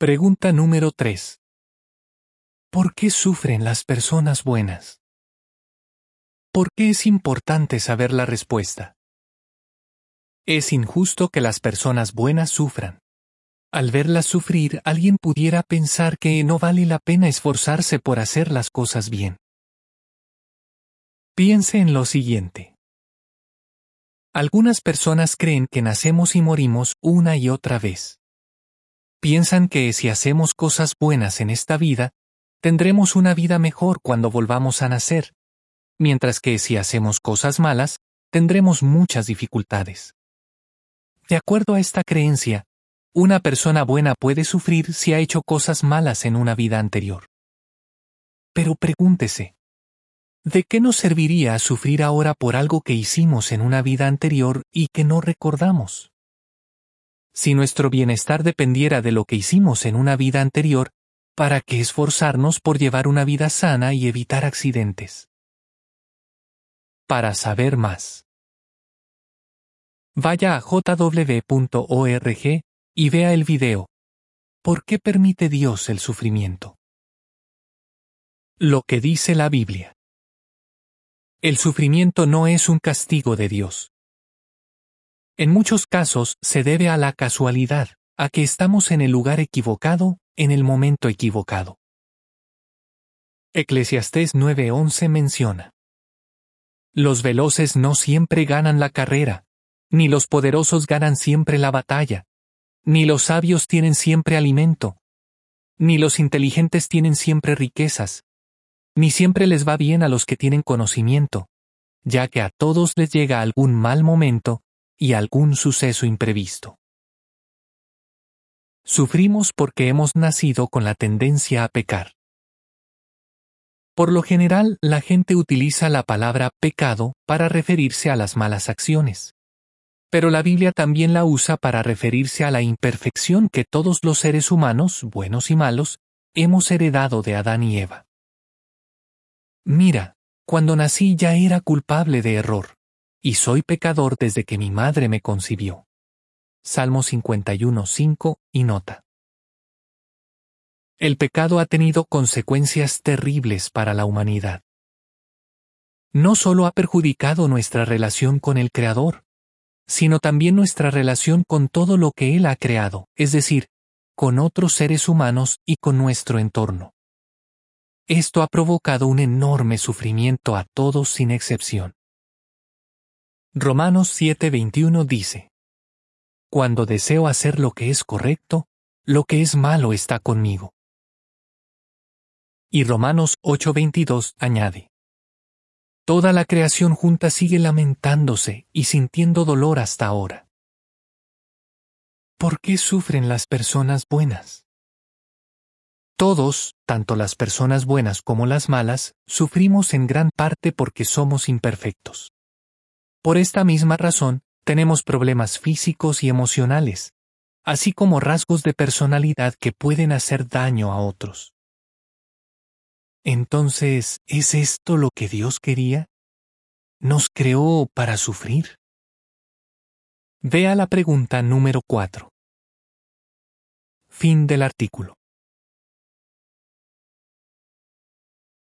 Pregunta número 3. ¿Por qué sufren las personas buenas? ¿Por qué es importante saber la respuesta? Es injusto que las personas buenas sufran. Al verlas sufrir, alguien pudiera pensar que no vale la pena esforzarse por hacer las cosas bien. Piense en lo siguiente. Algunas personas creen que nacemos y morimos una y otra vez. Piensan que si hacemos cosas buenas en esta vida, tendremos una vida mejor cuando volvamos a nacer, mientras que si hacemos cosas malas, tendremos muchas dificultades. De acuerdo a esta creencia, una persona buena puede sufrir si ha hecho cosas malas en una vida anterior. Pero pregúntese, ¿de qué nos serviría sufrir ahora por algo que hicimos en una vida anterior y que no recordamos? Si nuestro bienestar dependiera de lo que hicimos en una vida anterior, ¿para qué esforzarnos por llevar una vida sana y evitar accidentes? Para saber más. Vaya a jw.org y vea el video. ¿Por qué permite Dios el sufrimiento? Lo que dice la Biblia. El sufrimiento no es un castigo de Dios. En muchos casos se debe a la casualidad, a que estamos en el lugar equivocado, en el momento equivocado. Eclesiastés 9:11 menciona. Los veloces no siempre ganan la carrera, ni los poderosos ganan siempre la batalla, ni los sabios tienen siempre alimento, ni los inteligentes tienen siempre riquezas, ni siempre les va bien a los que tienen conocimiento, ya que a todos les llega algún mal momento y algún suceso imprevisto. Sufrimos porque hemos nacido con la tendencia a pecar. Por lo general, la gente utiliza la palabra pecado para referirse a las malas acciones pero la Biblia también la usa para referirse a la imperfección que todos los seres humanos, buenos y malos, hemos heredado de Adán y Eva. Mira, cuando nací ya era culpable de error, y soy pecador desde que mi madre me concibió. Salmo 51, 5 y nota. El pecado ha tenido consecuencias terribles para la humanidad. No solo ha perjudicado nuestra relación con el Creador, sino también nuestra relación con todo lo que Él ha creado, es decir, con otros seres humanos y con nuestro entorno. Esto ha provocado un enorme sufrimiento a todos sin excepción. Romanos 7:21 dice, Cuando deseo hacer lo que es correcto, lo que es malo está conmigo. Y Romanos 8:22 añade, Toda la creación junta sigue lamentándose y sintiendo dolor hasta ahora. ¿Por qué sufren las personas buenas? Todos, tanto las personas buenas como las malas, sufrimos en gran parte porque somos imperfectos. Por esta misma razón, tenemos problemas físicos y emocionales, así como rasgos de personalidad que pueden hacer daño a otros. Entonces, ¿es esto lo que Dios quería? ¿Nos creó para sufrir? Vea la pregunta número 4. Fin del artículo.